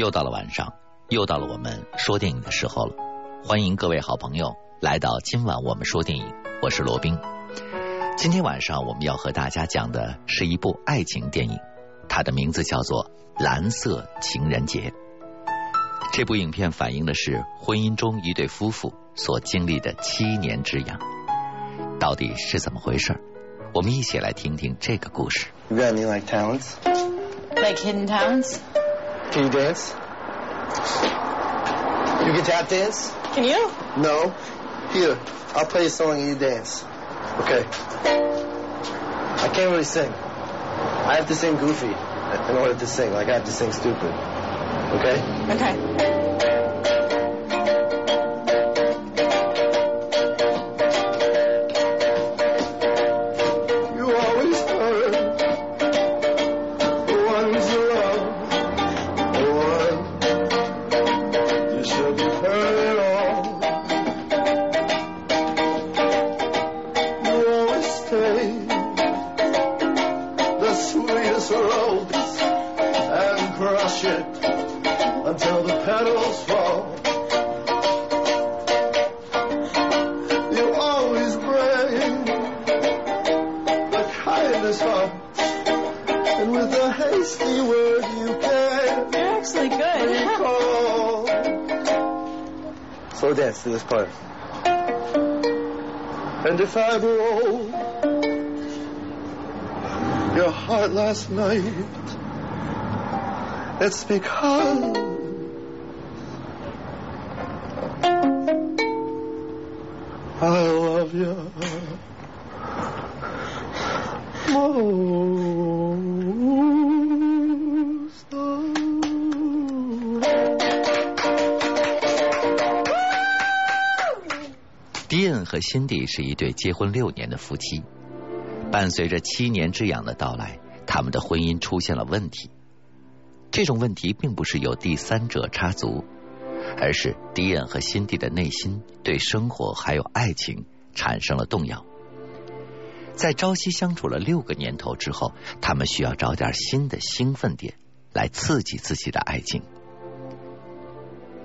又到了晚上，又到了我们说电影的时候了。欢迎各位好朋友来到今晚我们说电影，我是罗宾。今天晚上我们要和大家讲的是一部爱情电影，它的名字叫做《蓝色情人节》。这部影片反映的是婚姻中一对夫妇所经历的七年之痒，到底是怎么回事？我们一起来听听这个故事。You got any like talents? Like hidden talents? Can you dance? You can tap dance? Can you? No. Here, I'll play a song and you dance. Okay. I can't really sing. I have to sing goofy in order to sing. Like I have to sing stupid. Okay? Okay. Petals fall. You always bring the kindness heart. And with a hasty word you can You're actually good. recall. Slow dance to this part. And if I broke your heart last night, it's because I love you. Most of 迪恩和辛迪是一对结婚六年的夫妻，伴随着七年之痒的到来，他们的婚姻出现了问题。这种问题并不是有第三者插足，而是迪恩和辛迪的内心对生活还有爱情产生了动摇。在朝夕相处了六个年头之后，他们需要找点新的兴奋点来刺激自己的爱情。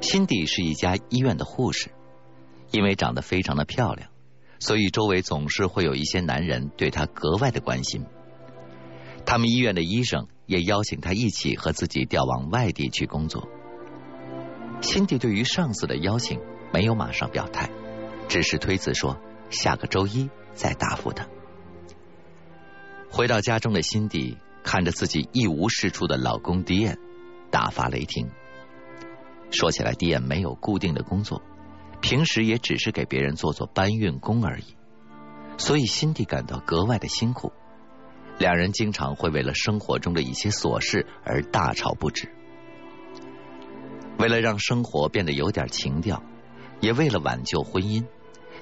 辛迪是一家医院的护士。因为长得非常的漂亮，所以周围总是会有一些男人对她格外的关心。他们医院的医生也邀请她一起和自己调往外地去工作。辛迪对于上司的邀请没有马上表态，只是推辞说下个周一再答复他。回到家中的辛迪看着自己一无是处的老公迪恩，大发雷霆。说起来，迪恩没有固定的工作。平时也只是给别人做做搬运工而已，所以辛迪感到格外的辛苦。两人经常会为了生活中的一些琐事而大吵不止。为了让生活变得有点情调，也为了挽救婚姻，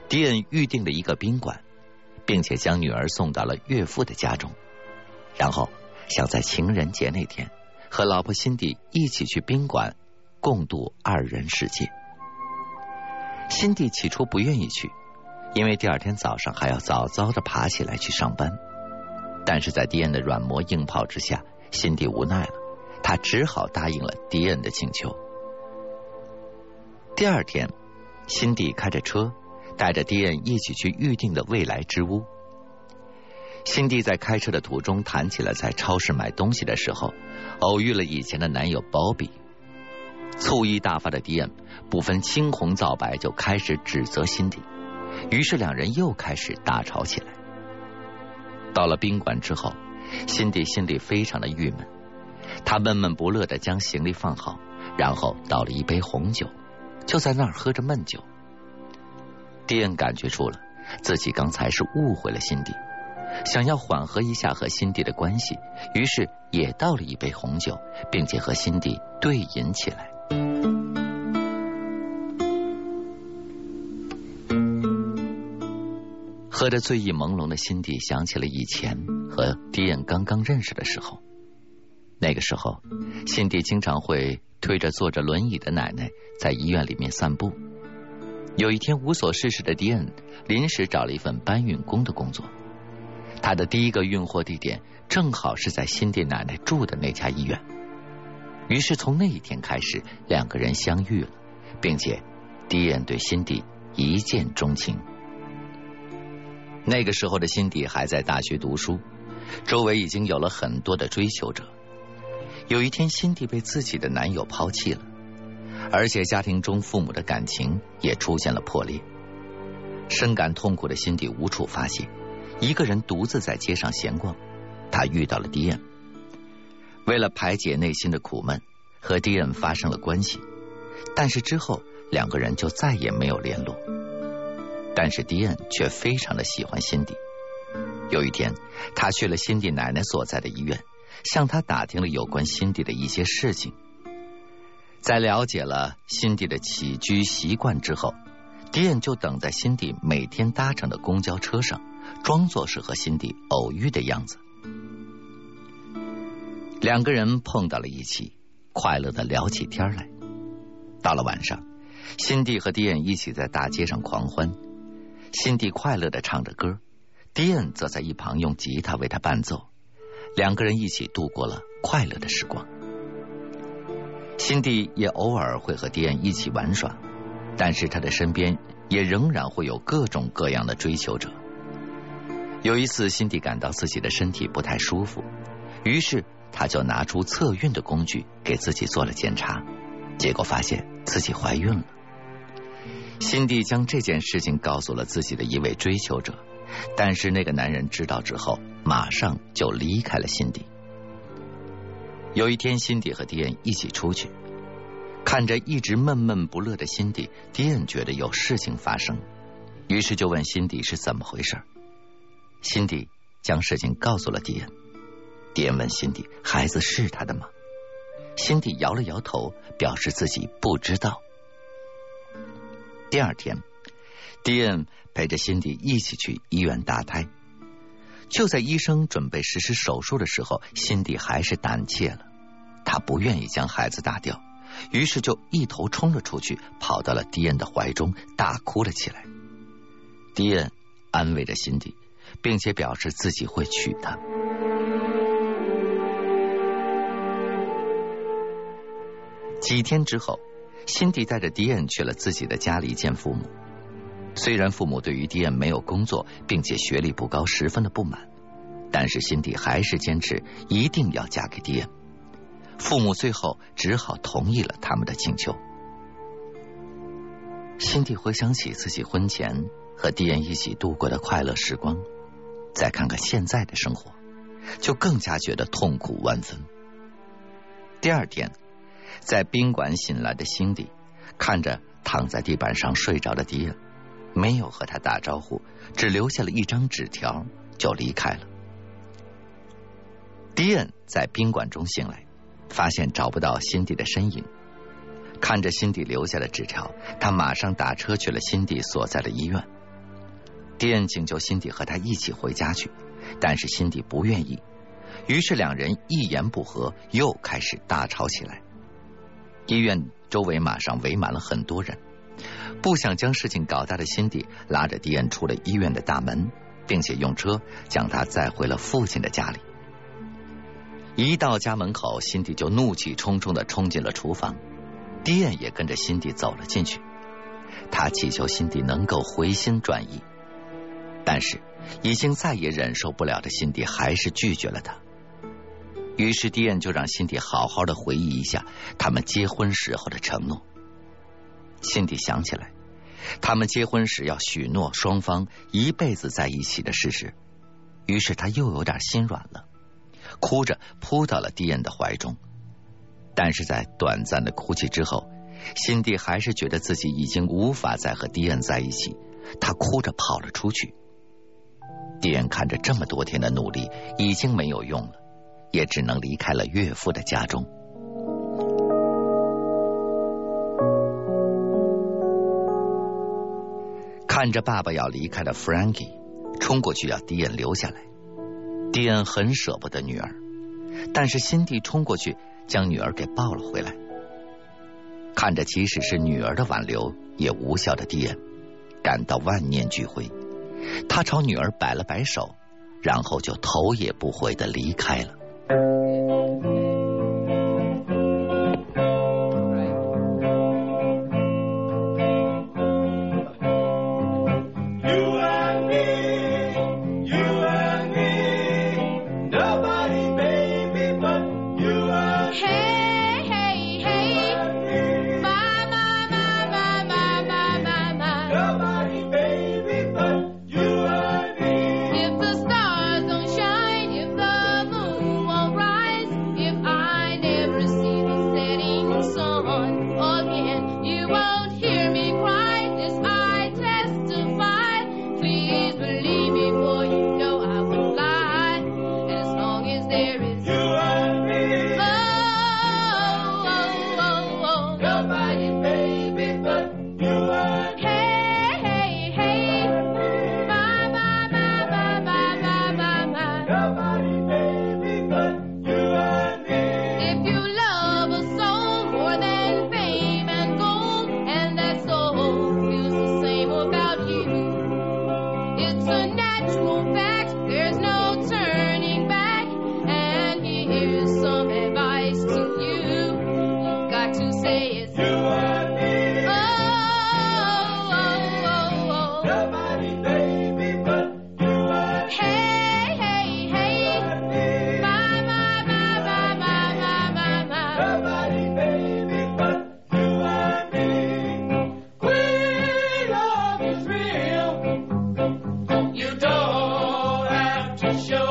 迪恩预定了一个宾馆，并且将女儿送到了岳父的家中，然后想在情人节那天和老婆辛迪一起去宾馆共度二人世界。辛迪起初不愿意去，因为第二天早上还要早早的爬起来去上班。但是在迪恩的软磨硬泡之下，辛迪无奈了，他只好答应了迪恩的请求。第二天，辛迪开着车，带着迪恩一起去预定的未来之屋。辛迪在开车的途中谈起了在超市买东西的时候，偶遇了以前的男友鲍比。醋意大发的迪恩不分青红皂白就开始指责辛迪，于是两人又开始大吵起来。到了宾馆之后，辛迪心里非常的郁闷，他闷闷不乐的将行李放好，然后倒了一杯红酒，就在那儿喝着闷酒。迪恩感觉出了自己刚才是误会了辛迪，想要缓和一下和辛迪的关系，于是也倒了一杯红酒，并且和辛迪对饮起来。喝得醉意朦胧的辛迪想起了以前和迪恩刚刚认识的时候。那个时候，辛迪经常会推着坐着轮椅的奶奶在医院里面散步。有一天，无所事事的迪恩临时找了一份搬运工的工作。他的第一个运货地点正好是在辛迪奶奶住的那家医院。于是从那一天开始，两个人相遇了，并且迪恩对辛迪一见钟情。那个时候的辛迪还在大学读书，周围已经有了很多的追求者。有一天，辛迪被自己的男友抛弃了，而且家庭中父母的感情也出现了破裂。深感痛苦的辛迪无处发泄，一个人独自在街上闲逛。他遇到了迪恩，为了排解内心的苦闷，和迪恩发生了关系。但是之后两个人就再也没有联络。但是迪恩却非常的喜欢辛迪。有一天，他去了辛迪奶奶所在的医院。向他打听了有关辛迪的一些事情，在了解了辛迪的起居习惯之后，迪恩就等在辛迪每天搭乘的公交车上，装作是和辛迪偶遇的样子。两个人碰到了一起，快乐的聊起天来。到了晚上，辛迪和迪恩一起在大街上狂欢，辛迪快乐的唱着歌，迪恩则在一旁用吉他为他伴奏。两个人一起度过了快乐的时光。辛迪也偶尔会和迪恩一起玩耍，但是他的身边也仍然会有各种各样的追求者。有一次，辛迪感到自己的身体不太舒服，于是他就拿出测孕的工具给自己做了检查，结果发现自己怀孕了。辛迪将这件事情告诉了自己的一位追求者。但是那个男人知道之后，马上就离开了辛迪。有一天，辛迪和迪恩一起出去，看着一直闷闷不乐的辛迪，迪恩觉得有事情发生，于是就问辛迪是怎么回事。辛迪将事情告诉了迪恩。迪恩问辛迪：“孩子是他的吗？”辛迪摇了摇头，表示自己不知道。第二天，迪恩。陪着辛迪一起去医院打胎，就在医生准备实施手术的时候，辛迪还是胆怯了。他不愿意将孩子打掉，于是就一头冲了出去，跑到了迪恩的怀中，大哭了起来。迪恩安慰着辛迪，并且表示自己会娶她。几天之后，辛迪带着迪恩去了自己的家里见父母。虽然父母对于迪恩没有工作，并且学历不高十分的不满，但是辛迪还是坚持一定要嫁给迪恩。父母最后只好同意了他们的请求。辛迪回想起自己婚前和迪恩一起度过的快乐时光，再看看现在的生活，就更加觉得痛苦万分。第二天，在宾馆醒来的辛迪看着躺在地板上睡着的迪恩。没有和他打招呼，只留下了一张纸条，就离开了。迪恩在宾馆中醒来，发现找不到辛迪的身影。看着辛迪留下的纸条，他马上打车去了辛迪所在的医院。迪恩请求辛迪和他一起回家去，但是辛迪不愿意，于是两人一言不合，又开始大吵起来。医院周围马上围满了很多人。不想将事情搞大的辛迪拉着迪恩出了医院的大门，并且用车将他载回了父亲的家里。一到家门口，辛迪就怒气冲冲的冲进了厨房，迪恩也跟着辛迪走了进去。他祈求辛迪能够回心转意，但是已经再也忍受不了的辛迪还是拒绝了他。于是迪恩就让辛迪好好的回忆一下他们结婚时候的承诺。辛迪想起来，他们结婚时要许诺双方一辈子在一起的事实，于是他又有点心软了，哭着扑到了迪恩的怀中。但是在短暂的哭泣之后，辛迪还是觉得自己已经无法再和迪恩在一起，他哭着跑了出去。迪恩看着这么多天的努力已经没有用了，也只能离开了岳父的家中。看着爸爸要离开的 Frankie，冲过去要迪恩留下来。迪恩很舍不得女儿，但是辛迪冲过去将女儿给抱了回来。看着即使是女儿的挽留也无效的迪恩，感到万念俱灰。他朝女儿摆了摆手，然后就头也不回的离开了。show.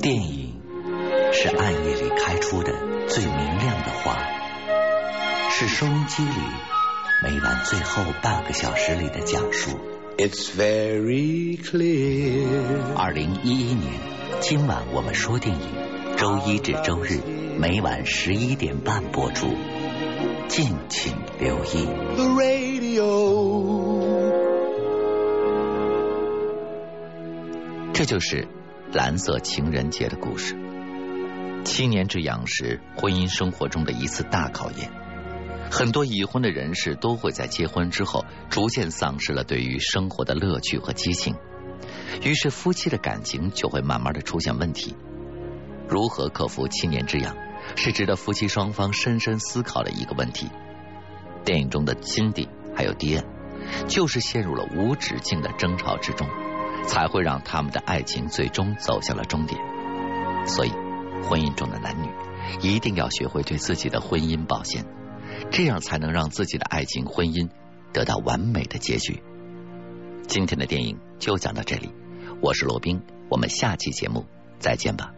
电影是暗夜里开出的最明亮的花，是收音机里每晚最后半个小时里的讲述。It's very clear。二零一一年，今晚我们说电影，周一至周日每晚十一点半播出，敬请留意。The radio。这就是蓝色情人节的故事。七年之痒是婚姻生活中的一次大考验，很多已婚的人士都会在结婚之后逐渐丧失了对于生活的乐趣和激情，于是夫妻的感情就会慢慢的出现问题。如何克服七年之痒，是值得夫妻双方深深思考的一个问题。电影中的金迪还有迪恩，就是陷入了无止境的争吵之中。才会让他们的爱情最终走向了终点。所以，婚姻中的男女一定要学会对自己的婚姻保鲜，这样才能让自己的爱情婚姻得到完美的结局。今天的电影就讲到这里，我是罗宾，我们下期节目再见吧。